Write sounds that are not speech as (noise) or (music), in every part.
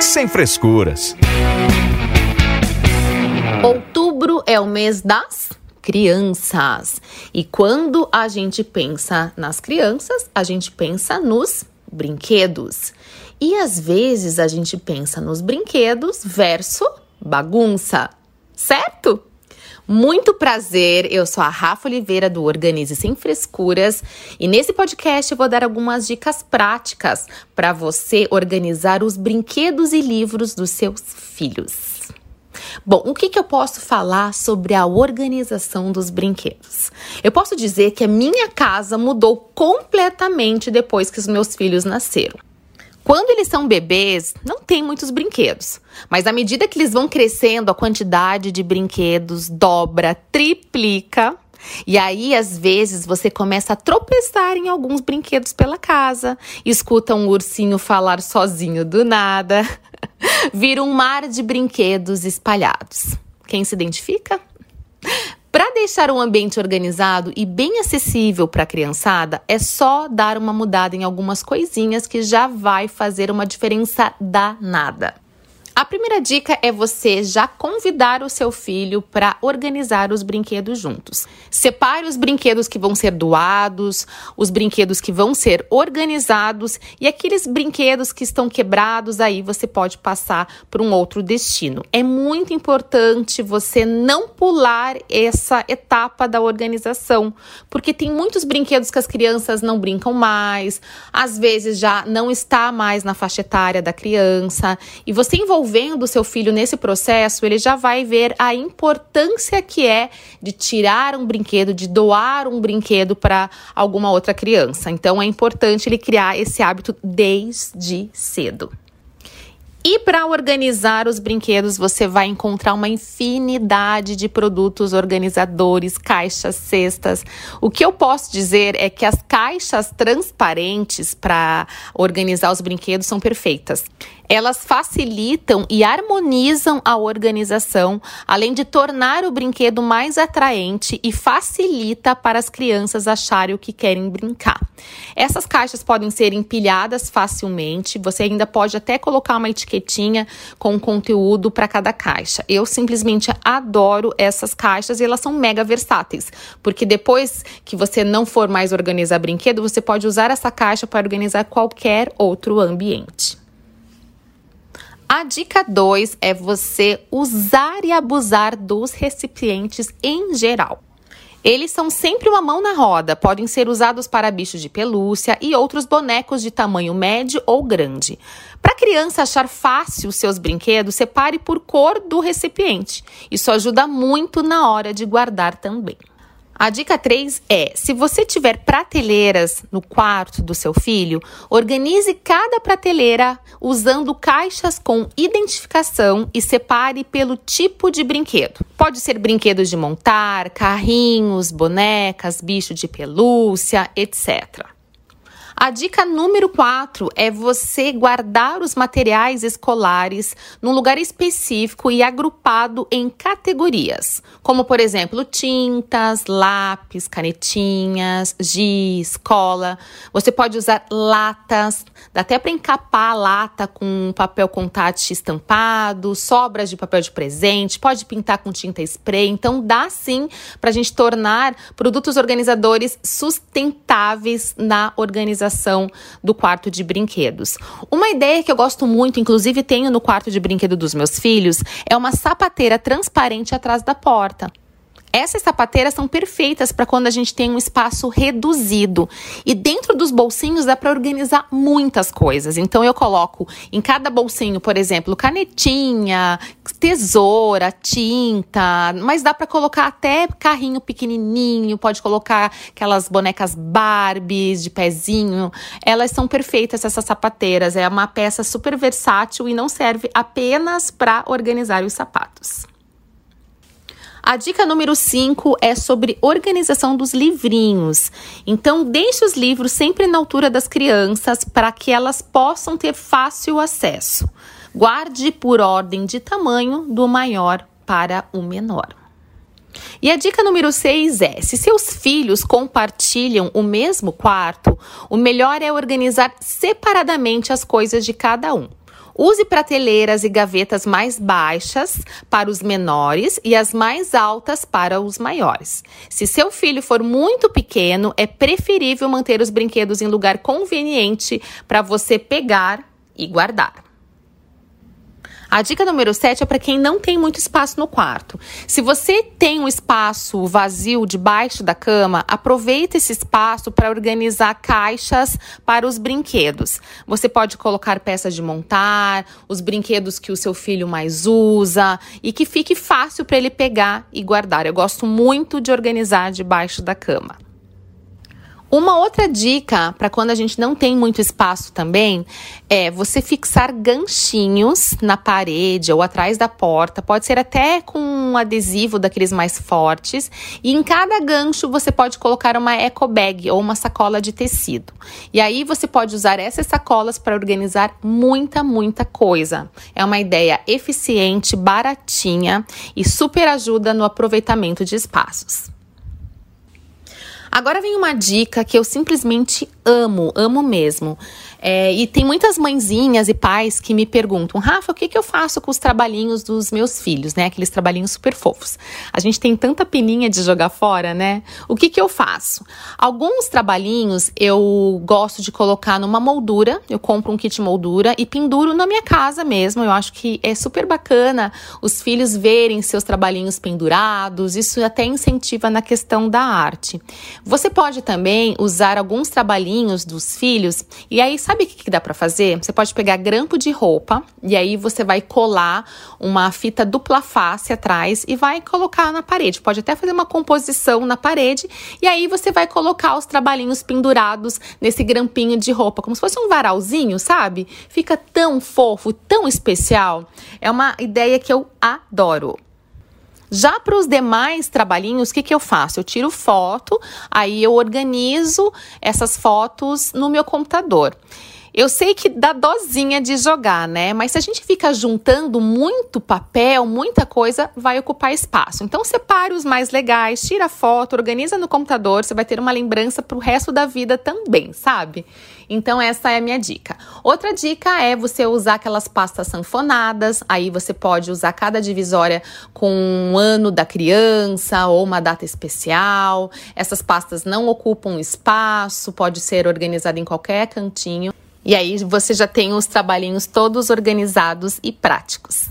Sem frescuras. Outubro é o mês das crianças. E quando a gente pensa nas crianças, a gente pensa nos brinquedos. E às vezes a gente pensa nos brinquedos versus bagunça, certo? Muito prazer, eu sou a Rafa Oliveira do Organize Sem Frescuras e nesse podcast eu vou dar algumas dicas práticas para você organizar os brinquedos e livros dos seus filhos. Bom, o que, que eu posso falar sobre a organização dos brinquedos? Eu posso dizer que a minha casa mudou completamente depois que os meus filhos nasceram. Quando eles são bebês, não tem muitos brinquedos. Mas à medida que eles vão crescendo, a quantidade de brinquedos dobra, triplica. E aí, às vezes, você começa a tropeçar em alguns brinquedos pela casa, escuta um ursinho falar sozinho do nada, (laughs) vira um mar de brinquedos espalhados. Quem se identifica? Para deixar o ambiente organizado e bem acessível para a criançada, é só dar uma mudada em algumas coisinhas que já vai fazer uma diferença danada. A primeira dica é você já convidar o seu filho para organizar os brinquedos juntos. Separe os brinquedos que vão ser doados, os brinquedos que vão ser organizados e aqueles brinquedos que estão quebrados, aí você pode passar para um outro destino. É muito importante você não pular essa etapa da organização, porque tem muitos brinquedos que as crianças não brincam mais, às vezes já não está mais na faixa etária da criança, e você envolver envolvendo seu filho nesse processo, ele já vai ver a importância que é de tirar um brinquedo, de doar um brinquedo para alguma outra criança. Então é importante ele criar esse hábito desde cedo. E para organizar os brinquedos, você vai encontrar uma infinidade de produtos organizadores, caixas, cestas. O que eu posso dizer é que as caixas transparentes para organizar os brinquedos são perfeitas. Elas facilitam e harmonizam a organização, além de tornar o brinquedo mais atraente e facilita para as crianças acharem o que querem brincar. Essas caixas podem ser empilhadas facilmente, você ainda pode até colocar uma etiquetinha com conteúdo para cada caixa. Eu simplesmente adoro essas caixas e elas são mega versáteis, porque depois que você não for mais organizar brinquedo, você pode usar essa caixa para organizar qualquer outro ambiente. A dica 2 é você usar e abusar dos recipientes em geral. Eles são sempre uma mão na roda, podem ser usados para bichos de pelúcia e outros bonecos de tamanho médio ou grande. Criança achar fácil os seus brinquedos, separe por cor do recipiente. Isso ajuda muito na hora de guardar também. A dica 3 é: se você tiver prateleiras no quarto do seu filho, organize cada prateleira usando caixas com identificação e separe pelo tipo de brinquedo. Pode ser brinquedos de montar, carrinhos, bonecas, bicho de pelúcia, etc. A dica número 4 é você guardar os materiais escolares num lugar específico e agrupado em categorias, como por exemplo tintas, lápis, canetinhas, giz, cola. Você pode usar latas, dá até para encapar a lata com papel contact estampado, sobras de papel de presente, pode pintar com tinta spray. Então dá sim para a gente tornar produtos organizadores sustentáveis na organização do quarto de brinquedos. Uma ideia que eu gosto muito, inclusive tenho no quarto de brinquedo dos meus filhos, é uma sapateira transparente atrás da porta. Essas sapateiras são perfeitas para quando a gente tem um espaço reduzido. E dentro dos bolsinhos dá para organizar muitas coisas. Então eu coloco em cada bolsinho, por exemplo, canetinha, tesoura, tinta, mas dá para colocar até carrinho pequenininho, pode colocar aquelas bonecas Barbies de pezinho. Elas são perfeitas essas sapateiras. É uma peça super versátil e não serve apenas para organizar os sapatos. A dica número 5 é sobre organização dos livrinhos. Então, deixe os livros sempre na altura das crianças para que elas possam ter fácil acesso. Guarde por ordem de tamanho do maior para o menor. E a dica número 6 é: se seus filhos compartilham o mesmo quarto, o melhor é organizar separadamente as coisas de cada um. Use prateleiras e gavetas mais baixas para os menores e as mais altas para os maiores. Se seu filho for muito pequeno, é preferível manter os brinquedos em lugar conveniente para você pegar e guardar. A dica número 7 é para quem não tem muito espaço no quarto. Se você tem um espaço vazio debaixo da cama, aproveite esse espaço para organizar caixas para os brinquedos. Você pode colocar peças de montar, os brinquedos que o seu filho mais usa e que fique fácil para ele pegar e guardar. Eu gosto muito de organizar debaixo da cama. Uma outra dica para quando a gente não tem muito espaço também é você fixar ganchinhos na parede ou atrás da porta, pode ser até com um adesivo daqueles mais fortes, e em cada gancho você pode colocar uma eco bag ou uma sacola de tecido. E aí você pode usar essas sacolas para organizar muita, muita coisa. É uma ideia eficiente, baratinha e super ajuda no aproveitamento de espaços. Agora vem uma dica que eu simplesmente amo, amo mesmo. É, e tem muitas mãezinhas e pais que me perguntam, Rafa, o que, que eu faço com os trabalhinhos dos meus filhos, né? Aqueles trabalhinhos super fofos. A gente tem tanta peninha de jogar fora, né? O que, que eu faço? Alguns trabalhinhos eu gosto de colocar numa moldura, eu compro um kit moldura e penduro na minha casa mesmo. Eu acho que é super bacana os filhos verem seus trabalhinhos pendurados, isso até incentiva na questão da arte. Você pode também usar alguns trabalhinhos dos filhos e aí sabe o que, que dá para fazer? Você pode pegar grampo de roupa e aí você vai colar uma fita dupla face atrás e vai colocar na parede. Pode até fazer uma composição na parede e aí você vai colocar os trabalhinhos pendurados nesse grampinho de roupa, como se fosse um varalzinho, sabe? Fica tão fofo, tão especial. É uma ideia que eu adoro. Já para os demais trabalhinhos, o que, que eu faço? Eu tiro foto, aí eu organizo essas fotos no meu computador. Eu sei que dá dozinha de jogar, né? Mas se a gente fica juntando muito papel, muita coisa, vai ocupar espaço. Então separe os mais legais, tira foto, organiza no computador, você vai ter uma lembrança para o resto da vida também, sabe? Então essa é a minha dica. Outra dica é você usar aquelas pastas sanfonadas, aí você pode usar cada divisória com um ano da criança ou uma data especial. Essas pastas não ocupam espaço, pode ser organizada em qualquer cantinho. E aí você já tem os trabalhinhos todos organizados e práticos.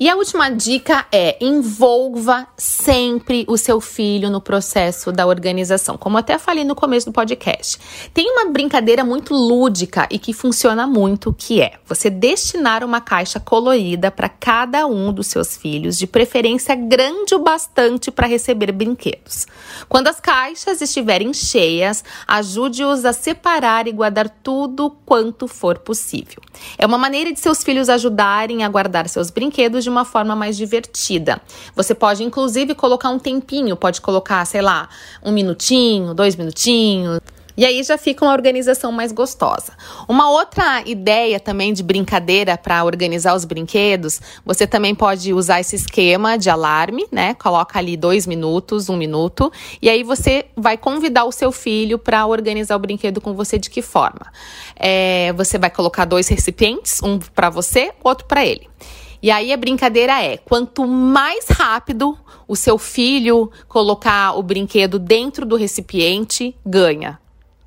E a última dica é envolva sempre o seu filho no processo da organização. Como até falei no começo do podcast. Tem uma brincadeira muito lúdica e que funciona muito, que é você destinar uma caixa colorida para cada um dos seus filhos, de preferência grande o bastante para receber brinquedos. Quando as caixas estiverem cheias, ajude-os a separar e guardar tudo quanto for possível. É uma maneira de seus filhos ajudarem a guardar seus brinquedos de uma forma mais divertida. Você pode, inclusive, colocar um tempinho, pode colocar, sei lá, um minutinho, dois minutinhos. E aí já fica uma organização mais gostosa. Uma outra ideia também de brincadeira para organizar os brinquedos, você também pode usar esse esquema de alarme, né? Coloca ali dois minutos, um minuto, e aí você vai convidar o seu filho para organizar o brinquedo com você de que forma? É, você vai colocar dois recipientes, um para você, outro para ele. E aí a brincadeira é: quanto mais rápido o seu filho colocar o brinquedo dentro do recipiente, ganha.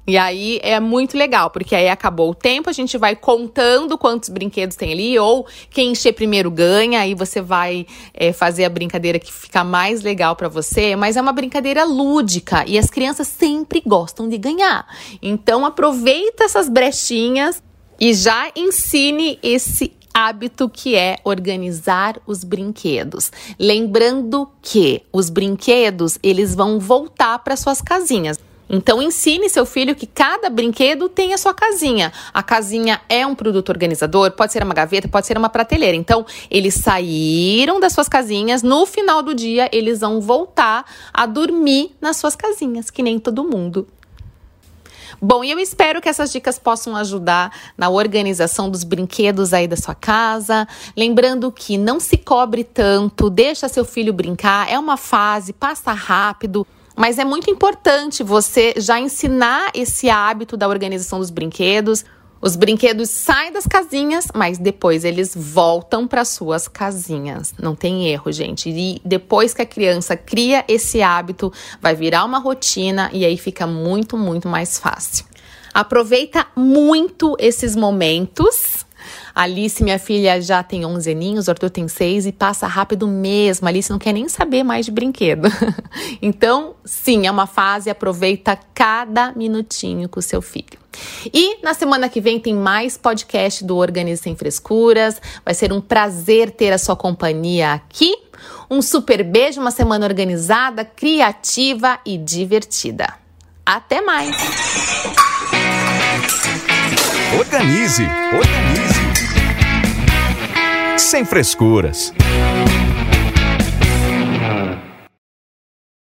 E aí é muito legal, porque aí acabou o tempo, a gente vai contando quantos brinquedos tem ali, ou quem encher primeiro ganha, aí você vai é, fazer a brincadeira que fica mais legal para você, mas é uma brincadeira lúdica e as crianças sempre gostam de ganhar. Então aproveita essas brechinhas e já ensine esse hábito que é organizar os brinquedos. Lembrando que os brinquedos, eles vão voltar para suas casinhas. Então ensine seu filho que cada brinquedo tem a sua casinha. A casinha é um produto organizador, pode ser uma gaveta, pode ser uma prateleira. Então eles saíram das suas casinhas, no final do dia eles vão voltar a dormir nas suas casinhas, que nem todo mundo. Bom, e eu espero que essas dicas possam ajudar na organização dos brinquedos aí da sua casa. Lembrando que não se cobre tanto, deixa seu filho brincar, é uma fase, passa rápido. Mas é muito importante você já ensinar esse hábito da organização dos brinquedos. Os brinquedos saem das casinhas, mas depois eles voltam para suas casinhas. Não tem erro, gente. E depois que a criança cria esse hábito, vai virar uma rotina e aí fica muito, muito mais fácil. Aproveita muito esses momentos Alice, minha filha, já tem 11 aninhos, Arthur tem 6 e passa rápido mesmo. Alice não quer nem saber mais de brinquedo. (laughs) então, sim, é uma fase, aproveita cada minutinho com o seu filho. E na semana que vem tem mais podcast do Organize Sem Frescuras. Vai ser um prazer ter a sua companhia aqui. Um super beijo, uma semana organizada, criativa e divertida. Até mais! Organize, organize sem frescuras.